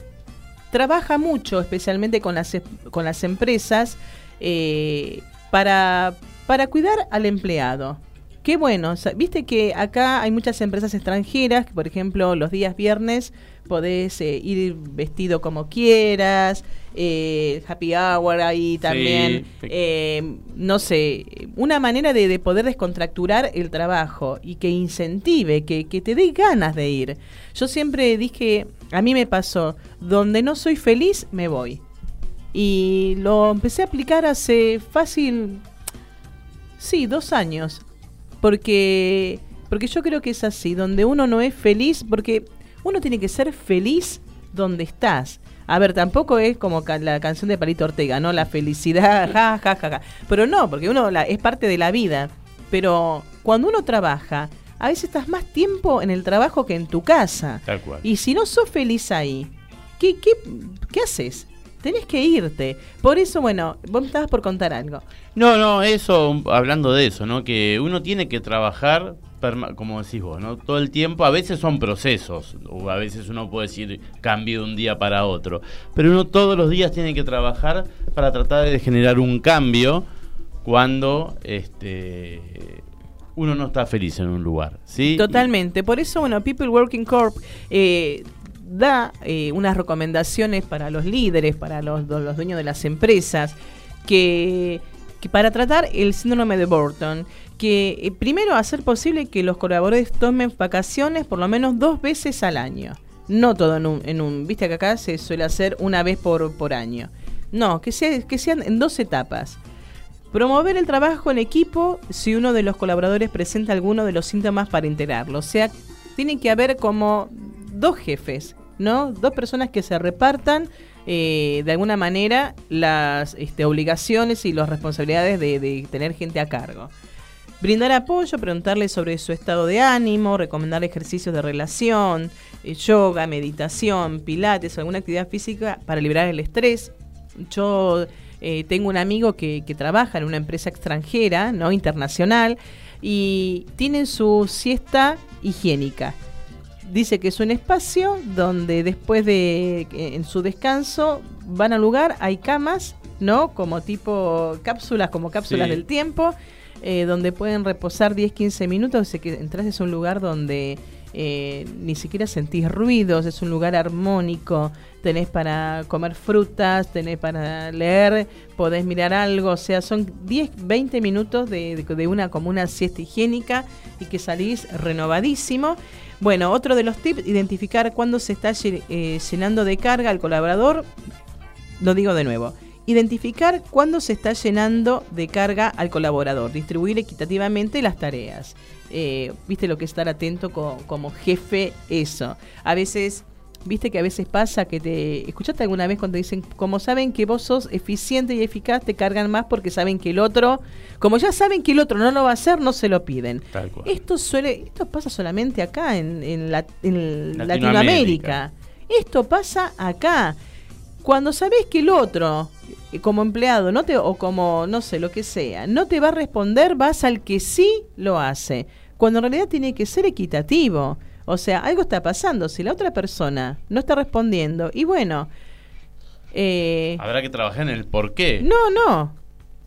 trabaja mucho, especialmente con las, con las empresas, eh, para, para cuidar al empleado. Qué bueno, viste que acá hay muchas empresas extranjeras, que por ejemplo los días viernes podés eh, ir vestido como quieras, eh, happy hour ahí también, Sí. eh, no sé, una manera de, de poder descontracturar el trabajo y que incentive, que, que te dé ganas de ir. Yo siempre dije, a mí me pasó, donde no soy feliz, me voy. Y lo empecé a aplicar hace fácil, sí, dos años. Porque, porque yo creo que es así, donde uno no es feliz, porque uno tiene que ser feliz donde estás. A ver, tampoco es como ca- la canción de Palito Ortega, ¿no? La felicidad, ja, ja, ja, ja. Pero no, porque uno la, es parte de la vida. Pero cuando uno trabaja, a veces estás más tiempo en el trabajo que en tu casa. Tal cual. Y si no sos feliz ahí, ¿qué, qué, qué haces? Tenés que irte. Por eso, bueno, vos me estabas por contar algo. No, no, eso, hablando de eso, ¿no? Que uno tiene que trabajar, como decís vos, ¿no? Todo el tiempo, a veces son procesos, o a veces uno puede decir cambio de un día para otro, pero uno todos los días tiene que trabajar para tratar de generar un cambio cuando este uno no está feliz en un lugar, ¿sí? Totalmente. Por eso, bueno, People Working Corp eh, da eh, unas recomendaciones para los líderes, para los, los dueños de las empresas, que, para tratar el síndrome de Burton, que eh, primero hacer posible que los colaboradores tomen vacaciones por lo menos dos veces al año. No todo en un, en un viste que acá se suele hacer una vez por, por año. No, que, sea, que sean en dos etapas. Promover el trabajo en equipo si uno de los colaboradores presenta alguno de los síntomas para integrarlo. O sea, tiene que haber como dos jefes, Dos personas que se repartan eh, de alguna manera las este, obligaciones y las responsabilidades de, de tener gente a cargo. Brindar apoyo, preguntarle sobre su estado de ánimo, recomendar ejercicios de relación, eh, yoga, meditación, pilates, alguna actividad física para liberar el estrés. Yo eh, tengo un amigo que, que trabaja en una empresa extranjera, no internacional, y tienen su siesta higiénica. Dice que es un espacio donde después de eh, en su descanso van al lugar, hay camas, ¿no? Como tipo cápsulas, como cápsulas Sí. del tiempo, eh, donde pueden reposar 10-15 minutos. Dice que entras es un lugar donde eh, ni siquiera sentís ruidos, es un lugar armónico, tenés para comer frutas, tenés para leer, podés mirar algo, o sea, son 10, 20 minutos de, de- una como una siesta higiénica y que salís renovadísimo. Bueno, otro de los tips, identificar cuándo se está eh, llenando de carga al colaborador, lo digo de nuevo. Identificar cuándo se está llenando de carga al colaborador, distribuir equitativamente las tareas. Eh, viste lo que es estar atento co- como jefe, eso. A veces, viste que a veces pasa que te. ¿Escuchaste alguna vez cuando dicen, como saben que vos sos eficiente y eficaz, te cargan más porque saben que el otro, como ya saben que el otro no lo va a hacer, no se lo piden? Tal cual. Esto suele, esto pasa solamente acá en, en la- en Latinoamérica. Latinoamérica. Esto pasa acá. Cuando sabes que el otro, eh, como empleado, no te, o como, no sé, lo que sea, no te va a responder, vas al que sí lo hace. Cuando en realidad tiene que ser equitativo. O sea, algo está pasando. Si la otra persona no está respondiendo, y bueno, eh, Habrá que trabajar en el por qué. no, no.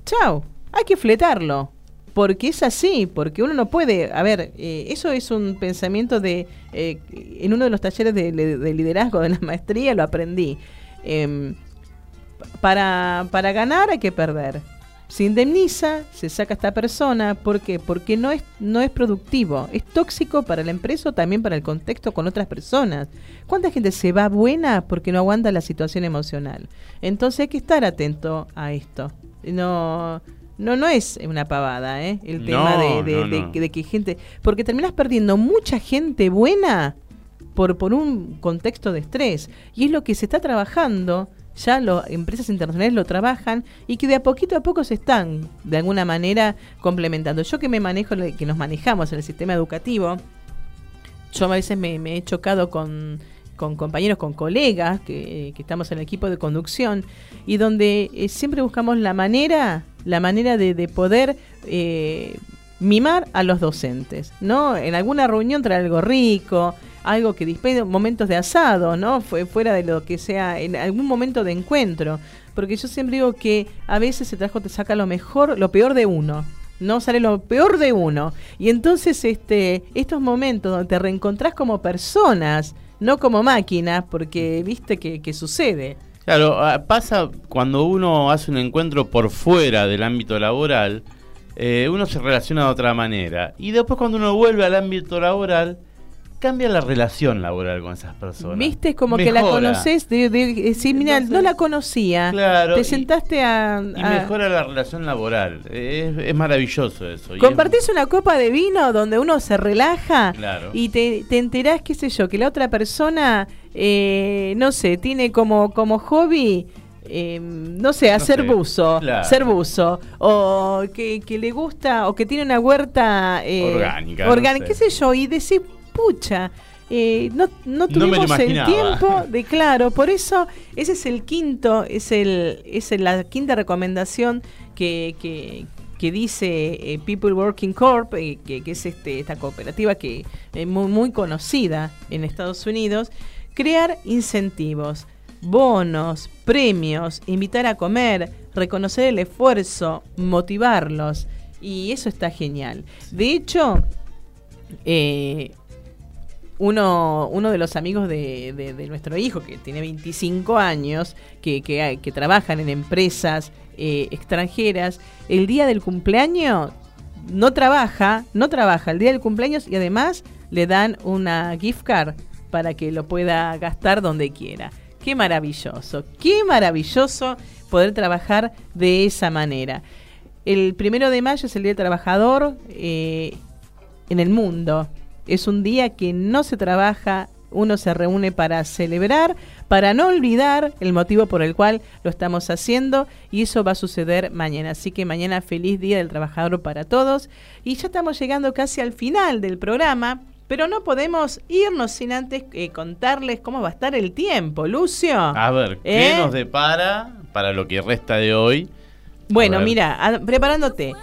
Chao. Hay que fletarlo. Porque es así, porque uno no puede. A ver, eh, eso es un pensamiento de. eh, en uno de los talleres de, de- de liderazgo de la maestría lo aprendí. Em, para, para ganar hay que perder. Se indemniza, se saca a esta persona. ¿Por qué? Porque no es, no es productivo. Es tóxico para la empresa o también para el contexto con otras personas. ¿Cuánta gente se va buena porque no aguanta la situación emocional? Entonces hay que estar atento a esto. no no no es una pavada, ¿eh? El tema de, de- no, de- no. de que gente, porque terminas perdiendo mucha gente buena por por un contexto de estrés y es lo que se está trabajando. Ya las empresas internacionales lo trabajan y que de a poquito a poco se están de alguna manera complementando. Yo que me manejo, que nos manejamos en el sistema educativo, yo a veces me, he chocado con, con compañeros, con colegas que, que estamos en el equipo de conducción y donde eh, siempre buscamos la manera, la manera de, de poder eh, mimar a los docentes, ¿no? En alguna reunión traer algo rico, algo que dispense momentos de asado, ¿no? Fue fuera de lo que sea, en algún momento de encuentro. Porque yo siempre digo que a veces el trabajo te saca lo mejor, lo peor de uno. No sale lo peor de uno. Y entonces este, estos momentos donde te reencontrás como personas, no como máquinas, porque viste que, que sucede. Claro, ah, pasa cuando uno hace un encuentro por fuera del ámbito laboral, eh, uno se relaciona de otra manera. Y después cuando uno vuelve al ámbito laboral, cambia la relación laboral con esas personas. Viste, es como que la conoces, de, de- decir, mira, no la conocía. Claro, Te y- sentaste a... Y mejora la relación laboral. Es, es maravilloso eso. Compartís una copa de vino donde uno se relaja Claro. y te, te enterás, qué sé yo, que la otra persona, eh, no sé, tiene como, como hobby, eh, no sé, hacer sé, buzo, claro. ser buzo, o que, que le gusta, o que tiene una huerta eh, Orgánica, no orgánica, sé. qué sé yo, y decís, pucha. eh, no, no tuvimos el tiempo de claro, por eso ese es el quinto, es el es la quinta recomendación que, que, que dice eh, People Working Corp, eh, que, que es este, esta cooperativa que es muy, muy conocida en Estados Unidos, crear incentivos, bonos, premios, invitar a comer, reconocer el esfuerzo, motivarlos. Y eso está genial. De hecho, eh, uno, uno de los amigos de, nuestro hijo, que tiene 25 años, que, que, que trabajan en empresas eh, extranjeras, el día del cumpleaños no trabaja, no trabaja el día del cumpleaños y además le dan una gift card para que lo pueda gastar donde quiera. Qué maravilloso, qué maravilloso poder trabajar de esa manera. El primero de mayo es el Día del Trabajador eh, en el mundo. Es un día que no se trabaja, uno se reúne para celebrar, para no olvidar el motivo por el cual lo estamos haciendo y eso va a suceder mañana. Así que mañana feliz Día del Trabajador para todos. Y ya estamos llegando casi al final del programa. Pero no podemos irnos sin antes eh, contarles cómo va a estar el tiempo, Lucio. A ver, ¿qué ¿Eh? nos depara para lo que resta de hoy? Bueno, mira, a- preparándote.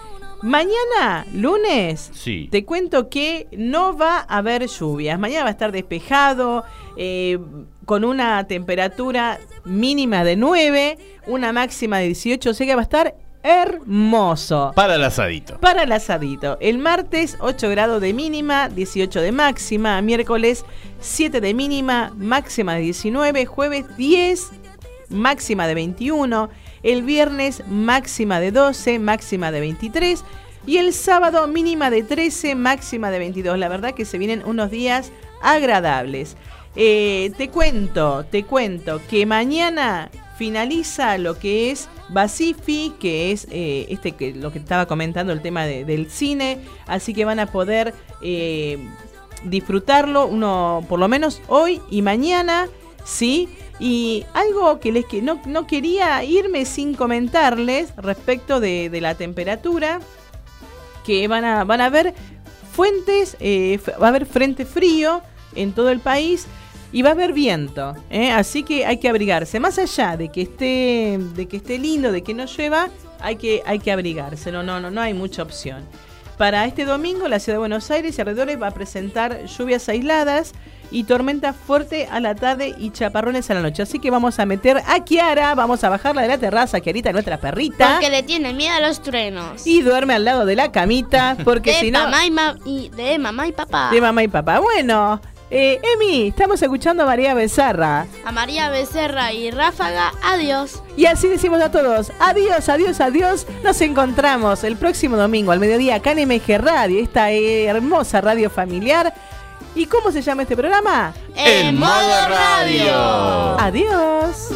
Mañana, lunes, Sí. te cuento que no va a haber lluvias. Mañana va a estar despejado, eh, con una temperatura mínima de 9, una máxima de 18, o sea que va a estar hermoso. Para el asadito. Para el asadito. El martes 8 grados de mínima, 18 de máxima. Miércoles 7 de mínima, máxima de 19. Jueves 10, máxima de 21. El viernes máxima de 12, máxima de 23. Y el sábado mínima de 13, máxima de 22. La verdad que se vienen unos días agradables. Eh, te cuento, te cuento que mañana finaliza lo que es Basifi, que es eh, este que lo que estaba comentando el tema de- del cine, así que van a poder eh, disfrutarlo uno por lo menos hoy y mañana, sí. Y algo que les que no, no quería irme sin comentarles respecto de, de la temperatura, que van a, van a haber fuentes, eh, va a haber frente frío en todo el país y va a haber viento, ¿eh? así que hay que abrigarse. Más allá de que esté, de que esté lindo, de que no llueva, hay que, hay que abrigarse. No, no, no, no hay mucha opción. Para este domingo, la ciudad de Buenos Aires y alrededores va a presentar lluvias aisladas y tormenta fuerte a la tarde y chaparrones a la noche. Así que vamos a meter a Kiara, vamos a bajarla de la terraza, Kiarita, nuestra perrita. Porque le tiene miedo a los truenos. Y duerme al lado de la camita, porque si no... mamá y, ma- y de mamá y papá. De mamá y papá. Bueno, eh, Emi, estamos escuchando a María Becerra. A María Becerra y Ráfaga, adiós. Y así decimos a todos, adiós, adiós, adiós. Nos encontramos el próximo domingo al mediodía acá en MG Radio, esta hermosa radio familiar. ¿Y cómo se llama este programa? En modo radio. Adiós.